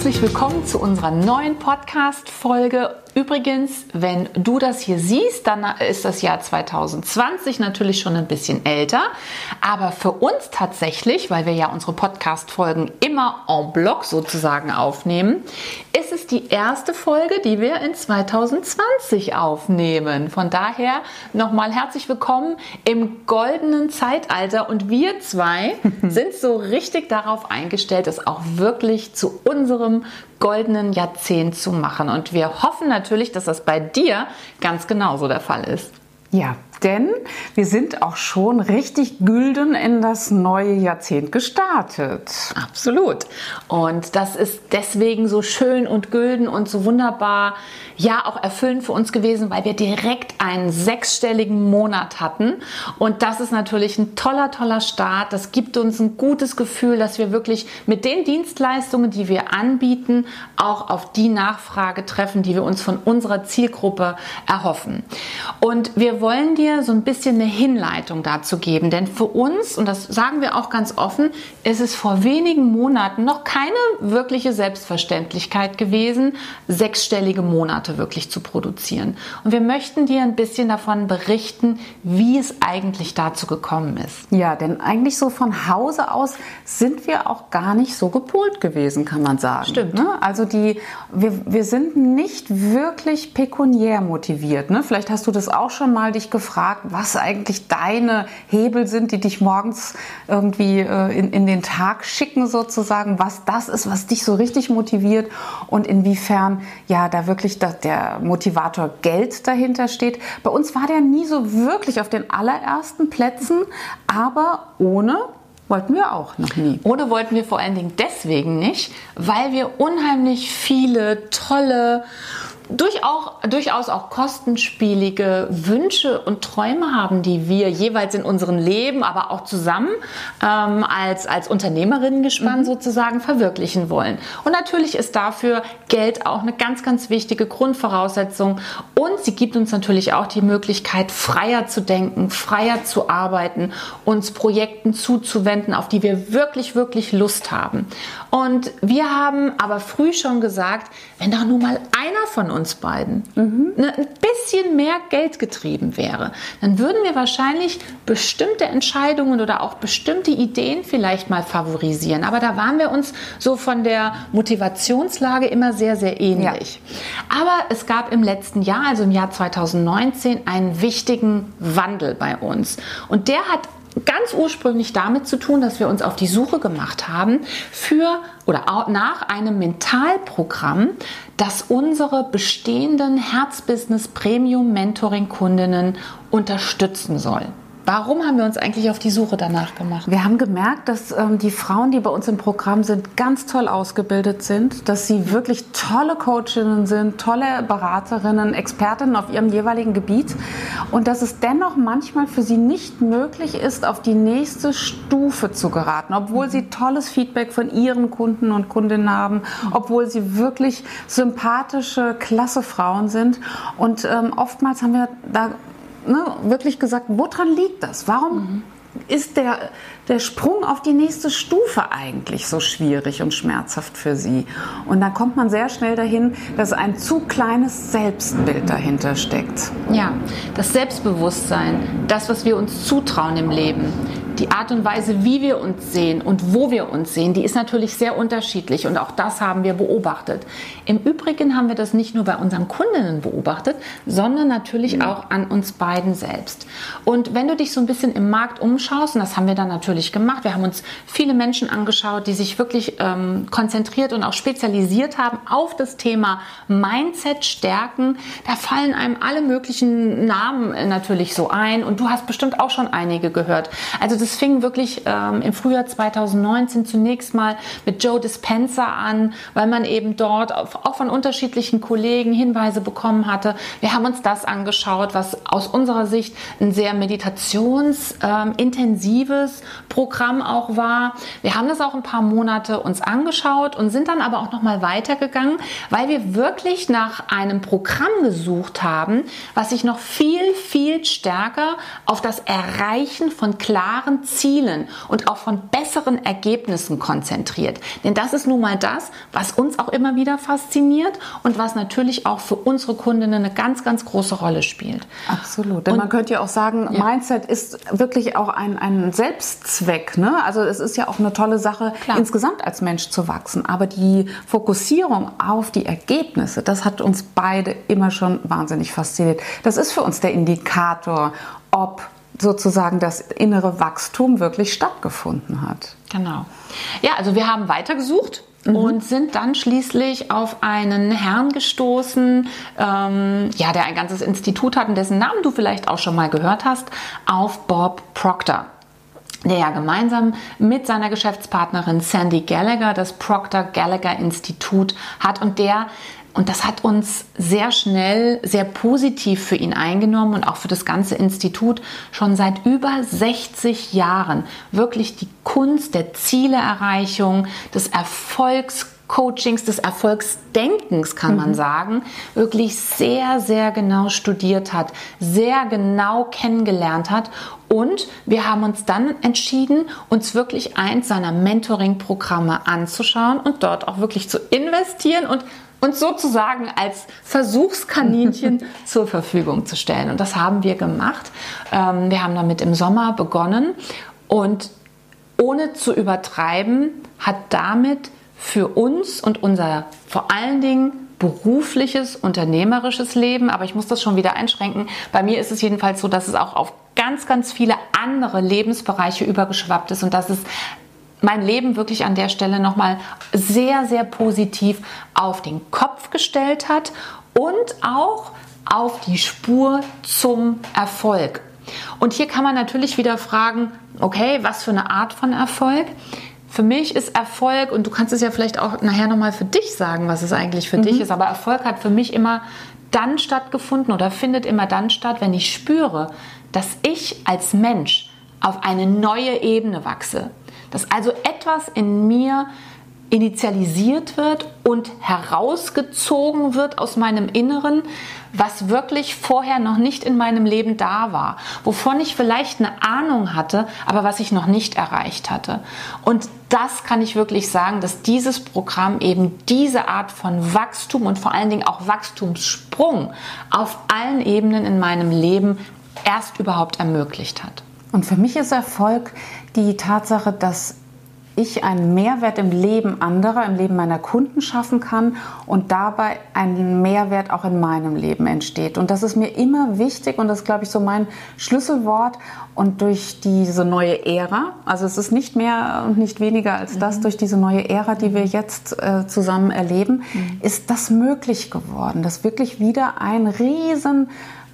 Herzlich willkommen zu unserer neuen Podcast-Folge Übrigens, wenn du das hier siehst, dann ist das Jahr 2020 natürlich schon ein bisschen älter. Aber für uns tatsächlich, weil wir ja unsere Podcast-Folgen immer en bloc sozusagen aufnehmen, ist es die erste Folge, die wir in 2020 aufnehmen. Von daher nochmal herzlich willkommen im goldenen Zeitalter. Und wir zwei sind so richtig darauf eingestellt, es auch wirklich zu unserem goldenen Jahrzehnt zu machen. Und wir hoffen natürlich, dass das bei dir ganz genauso der Fall ist. Ja, denn wir sind auch schon richtig gülden in das neue Jahrzehnt gestartet. Absolut. Und das ist deswegen so schön und gülden und so wunderbar, ja, auch erfüllend für uns gewesen, weil wir direkt einen sechsstelligen Monat hatten. Und das ist natürlich ein toller, toller Start. Das gibt uns ein gutes Gefühl, dass wir wirklich mit den Dienstleistungen, die wir anbieten, auch auf die Nachfrage treffen, die wir uns von unserer Zielgruppe erhoffen. Und wir wollen dir so ein bisschen eine Hinleitung dazu geben. Denn für uns, und das sagen wir auch ganz offen, ist es vor wenigen Monaten noch keine wirkliche Selbstverständlichkeit gewesen, sechsstellige Monate wirklich zu produzieren. Und wir möchten dir ein bisschen davon berichten, wie es eigentlich dazu gekommen ist. Ja, denn eigentlich so von Hause aus sind wir auch gar nicht so gepolt gewesen, kann man sagen. Stimmt. Ne? Also die, wir, wir sind nicht wirklich pekuniär motiviert. Ne? Vielleicht hast du das auch schon mal dich gefragt gefragt, was eigentlich deine Hebel sind, die dich morgens irgendwie äh, in, in den Tag schicken sozusagen, was das ist, was dich so richtig motiviert und inwiefern ja da wirklich der Motivator Geld dahinter steht. Bei uns war der nie so wirklich auf den allerersten Plätzen, aber ohne wollten wir auch noch nie. Ohne wollten wir vor allen Dingen deswegen nicht, weil wir unheimlich viele tolle durchaus, durchaus auch kostenspielige Wünsche und Träume haben, die wir jeweils in unserem Leben, aber auch zusammen ähm, als, als Unternehmerinnen gespannt mhm. sozusagen verwirklichen wollen. Und natürlich ist dafür Geld auch eine ganz, ganz wichtige Grundvoraussetzung. Und sie gibt uns natürlich auch die Möglichkeit, freier zu denken, freier zu arbeiten, uns Projekten zuzuwenden, auf die wir wirklich, wirklich Lust haben. Und wir haben aber früh schon gesagt, wenn doch nun mal einer von uns beiden mhm. ein bisschen mehr Geld getrieben wäre, dann würden wir wahrscheinlich bestimmte Entscheidungen oder auch bestimmte Ideen vielleicht mal favorisieren. Aber da waren wir uns so von der Motivationslage immer sehr, sehr ähnlich. Ja. Aber es gab im letzten Jahr, also im Jahr 2019, einen wichtigen Wandel bei uns. Und der hat ganz ursprünglich damit zu tun, dass wir uns auf die Suche gemacht haben für oder nach einem Mentalprogramm, das unsere bestehenden Herzbusiness Premium Mentoring Kundinnen unterstützen soll. Warum haben wir uns eigentlich auf die Suche danach gemacht? Wir haben gemerkt, dass ähm, die Frauen, die bei uns im Programm sind, ganz toll ausgebildet sind, dass sie wirklich tolle Coachinnen sind, tolle Beraterinnen, Expertinnen auf ihrem jeweiligen Gebiet und dass es dennoch manchmal für sie nicht möglich ist, auf die nächste Stufe zu geraten, obwohl sie tolles Feedback von ihren Kunden und Kundinnen haben, obwohl sie wirklich sympathische, klasse Frauen sind und ähm, oftmals haben wir da ne, wirklich gesagt, woran liegt das? Warum mhm. ist der, der Sprung auf die nächste Stufe eigentlich so schwierig und schmerzhaft für sie? Und da kommt man sehr schnell dahin, dass ein zu kleines Selbstbild dahinter steckt. Ja, das Selbstbewusstsein, das, was wir uns zutrauen im Leben, die Art und Weise, wie wir uns sehen und wo wir uns sehen, die ist natürlich sehr unterschiedlich und auch das haben wir beobachtet. Im Übrigen haben wir das nicht nur bei unseren Kundinnen beobachtet, sondern natürlich mhm. auch an uns beiden selbst. Und wenn du dich so ein bisschen im Markt umschaust, und das haben wir dann natürlich gemacht, wir haben uns viele Menschen angeschaut, die sich wirklich ähm, konzentriert und auch spezialisiert haben auf das Thema Mindset stärken, da fallen einem alle möglichen Namen natürlich so ein und du hast bestimmt auch schon einige gehört. Also das es fing wirklich ähm, im Frühjahr 2019 zunächst mal mit Joe Dispenza an, weil man eben dort auch von unterschiedlichen Kollegen Hinweise bekommen hatte. Wir haben uns das angeschaut, was aus unserer Sicht ein sehr meditationsintensives ähm, Programm auch war. Wir haben das auch ein paar Monate uns angeschaut und sind dann aber auch noch mal weitergegangen, weil wir wirklich nach einem Programm gesucht haben, was sich noch viel viel stärker auf das Erreichen von klaren Zielen und auch von besseren Ergebnissen konzentriert. Denn das ist nun mal das, was uns auch immer wieder fasziniert und was natürlich auch für unsere Kundinnen eine ganz, ganz große Rolle spielt. Absolut. Denn und, man könnte ja auch sagen, ja. Mindset ist wirklich auch ein, ein Selbstzweck. Ne? Also es ist ja auch eine tolle Sache, Klar. insgesamt als Mensch zu wachsen. Aber die Fokussierung auf die Ergebnisse, das hat uns beide immer schon wahnsinnig fasziniert. Das ist für uns der Indikator, ob sozusagen das innere Wachstum wirklich stattgefunden hat. Genau. Ja, also wir haben weitergesucht Mhm. und sind dann schließlich auf einen Herrn gestoßen, ähm, ja, der ein ganzes Institut hat und dessen Namen du vielleicht auch schon mal gehört hast, auf Bob Proctor der ja gemeinsam mit seiner Geschäftspartnerin Sandy Gallagher. Das Proctor Gallagher Institut hat und der und das hat uns sehr schnell sehr positiv für ihn eingenommen und auch für das ganze Institut schon seit über 60 Jahren wirklich die Kunst der Zieleerreichung, des Erfolgscoachings, des Erfolgsdenkens, kann man mhm. sagen, wirklich sehr, sehr genau studiert hat, sehr genau kennengelernt hat. Und wir haben uns dann entschieden, uns wirklich eins seiner Mentoring-Programme anzuschauen und dort auch wirklich zu investieren und uns sozusagen als Versuchskaninchen zur Verfügung zu stellen. Und das haben wir gemacht. Ähm, wir haben damit im Sommer begonnen und ohne zu übertreiben, hat damit für uns und unser vor allen Dingen berufliches, unternehmerisches Leben, aber ich muss das schon wieder einschränken. Bei mir ist es jedenfalls so, dass es auch auf ganz, ganz viele andere Lebensbereiche übergeschwappt ist und dass es mein Leben wirklich an der Stelle nochmal sehr, sehr positiv auf den Kopf gestellt hat und auch auf die Spur zum Erfolg. Und hier kann man natürlich wieder fragen, okay, was für eine Art von Erfolg? Für mich ist Erfolg, und du kannst es ja vielleicht auch nachher nochmal für dich sagen, was es eigentlich für mhm. dich ist, aber Erfolg hat für mich immer dann stattgefunden oder findet immer dann statt, wenn ich spüre, dass ich als Mensch auf eine neue Ebene wachse, dass also etwas in mir initialisiert wird und herausgezogen wird aus meinem Inneren, was wirklich vorher noch nicht in meinem Leben da war, wovon ich vielleicht eine Ahnung hatte, aber was ich noch nicht erreicht hatte. Und das kann ich wirklich sagen, dass dieses Programm eben diese Art von Wachstum und vor allen Dingen auch Wachstumssprung auf allen Ebenen in meinem Leben erst überhaupt ermöglicht hat. Und für mich ist Erfolg die Tatsache, dass ich einen Mehrwert im Leben anderer, im Leben meiner Kunden schaffen kann und dabei ein Mehrwert auch in meinem Leben entsteht. Und das ist mir immer wichtig und das ist, glaube ich, so mein Schlüsselwort. Und durch diese neue Ära, also es ist nicht mehr und nicht weniger als das, mhm. durch diese neue Ära, die wir jetzt äh, zusammen erleben, mhm. ist das möglich geworden, dass wirklich wieder ein riesen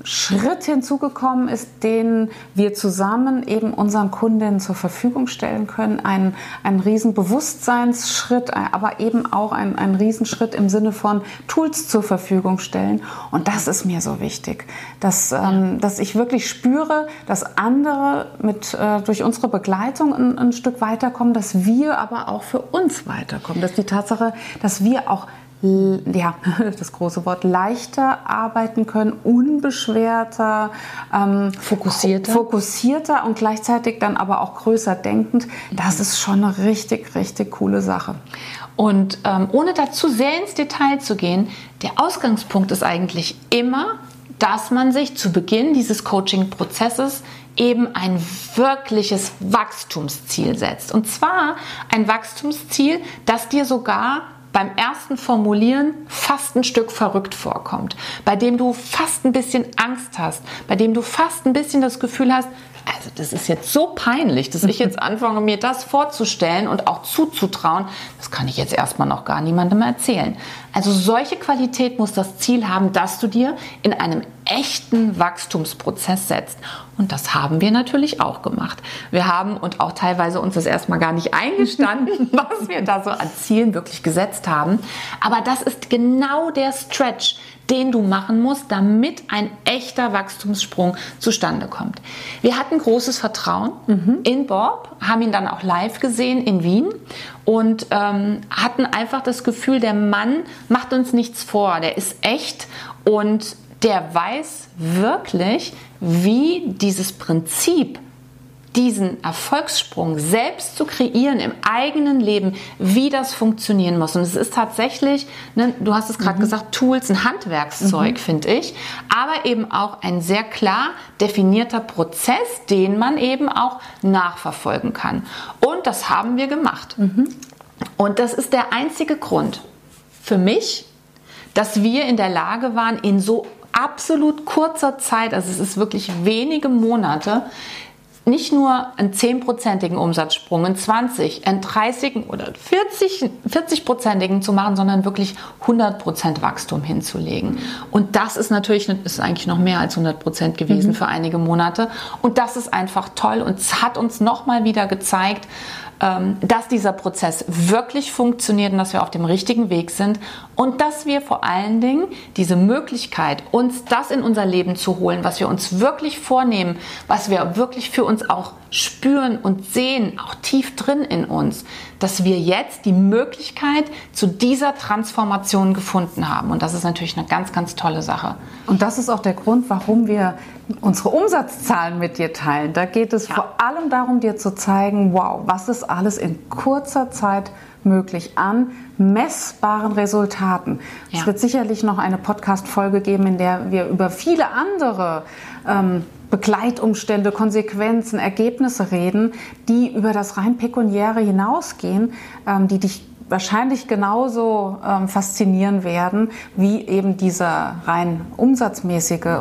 Schritt hinzugekommen ist, den wir zusammen eben unseren Kundinnen zur Verfügung stellen können. Ein, ein Riesenbewusstseinsschritt, aber eben auch ein, ein Riesenschritt im Sinne von Tools zur Verfügung stellen. Und das ist mir so wichtig, dass, ähm, dass ich wirklich spüre, dass andere mit, äh, durch unsere Begleitung ein, ein Stück weiterkommen, dass wir aber auch für uns weiterkommen. Dass die Tatsache, dass wir auch ja, das große Wort, leichter arbeiten können, unbeschwerter, ähm, fokussierter. fokussierter und gleichzeitig dann aber auch größer denkend. Das ist schon eine richtig, richtig coole Sache. Und ähm, ohne dazu sehr ins Detail zu gehen, der Ausgangspunkt ist eigentlich immer, dass man sich zu Beginn dieses Coaching-Prozesses eben ein wirkliches Wachstumsziel setzt. Und zwar ein Wachstumsziel, das dir sogar beim ersten Formulieren fast ein Stück verrückt vorkommt, bei dem du fast ein bisschen Angst hast, bei dem du fast ein bisschen das Gefühl hast, also das ist jetzt so peinlich, dass ich jetzt anfange, mir das vorzustellen und auch zuzutrauen. Das kann ich jetzt erstmal noch gar niemandem erzählen. Also solche Qualität muss das Ziel haben, dass du dir in einem echten Wachstumsprozess setzt. Und das haben wir natürlich auch gemacht. Wir haben und auch teilweise uns das erstmal gar nicht eingestanden, was wir da so an Zielen wirklich gesetzt haben. Aber das ist genau der Stretch, den du machen musst, damit ein echter Wachstumssprung zustande kommt. Wir hatten großes Vertrauen mhm. in Bob, haben ihn dann auch live gesehen in Wien und ähm, hatten einfach das Gefühl, der Mann macht uns nichts vor, der ist echt und der weiß wirklich, wie dieses Prinzip diesen Erfolgssprung selbst zu kreieren im eigenen Leben, wie das funktionieren muss. Und es ist tatsächlich, ne, du hast es gerade mhm. gesagt, Tools, ein Handwerkszeug, mhm. finde ich, aber eben auch ein sehr klar definierter Prozess, den man eben auch nachverfolgen kann. Und das haben wir gemacht. Mhm. Und das ist der einzige Grund für mich, dass wir in der Lage waren, in so absolut kurzer Zeit, also es ist wirklich wenige Monate, nicht nur einen 10-prozentigen Umsatzsprung, einen 20, einen 30 oder 40, 40-prozentigen zu machen, sondern wirklich 100 Prozent Wachstum hinzulegen. Und das ist natürlich, ist eigentlich noch mehr als 100 Prozent gewesen mhm. für einige Monate. Und das ist einfach toll und hat uns nochmal wieder gezeigt, dass dieser Prozess wirklich funktioniert und dass wir auf dem richtigen Weg sind und dass wir vor allen Dingen diese Möglichkeit, uns das in unser Leben zu holen, was wir uns wirklich vornehmen, was wir wirklich für uns auch spüren und sehen, auch tief drin in uns, dass wir jetzt die Möglichkeit zu dieser Transformation gefunden haben. Und das ist natürlich eine ganz, ganz tolle Sache. Und das ist auch der Grund, warum wir unsere Umsatzzahlen mit dir teilen. Da geht es ja. vor allem darum, dir zu zeigen, wow, was ist alles in kurzer Zeit möglich an messbaren Resultaten. Ja. Es wird sicherlich noch eine Podcast-Folge geben, in der wir über viele andere ähm, Begleitumstände, Konsequenzen, Ergebnisse reden, die über das rein pekuniäre hinausgehen, ähm, die dich wahrscheinlich genauso ähm, faszinieren werden wie eben dieser rein umsatzmäßige äh,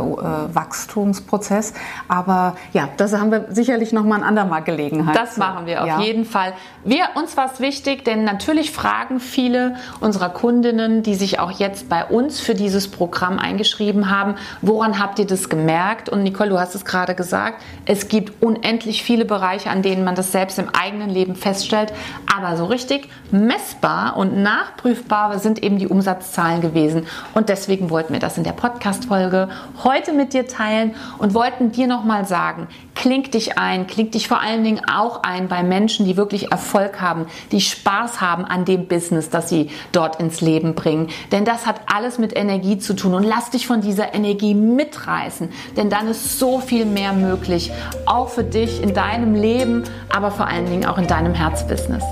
Wachstumsprozess. Aber ja, das haben wir sicherlich noch mal ein andermal Gelegenheit. Das machen wir auf ja. jeden Fall. Wir, uns war es wichtig, denn natürlich fragen viele unserer Kundinnen, die sich auch jetzt bei uns für dieses Programm eingeschrieben haben, woran habt ihr das gemerkt? Und Nicole, du hast es gerade gesagt, es gibt unendlich viele Bereiche, an denen man das selbst im eigenen Leben feststellt. Aber so richtig messbar messbar und nachprüfbar sind eben die Umsatzzahlen gewesen. Und deswegen wollten wir das in der Podcast-Folge heute mit dir teilen und wollten dir nochmal sagen, kling dich ein, kling dich vor allen Dingen auch ein bei Menschen, die wirklich Erfolg haben, die Spaß haben an dem Business, das sie dort ins Leben bringen. Denn das hat alles mit Energie zu tun und lass dich von dieser Energie mitreißen, denn dann ist so viel mehr möglich, auch für dich in deinem Leben, aber vor allen Dingen auch in deinem Herzbusiness.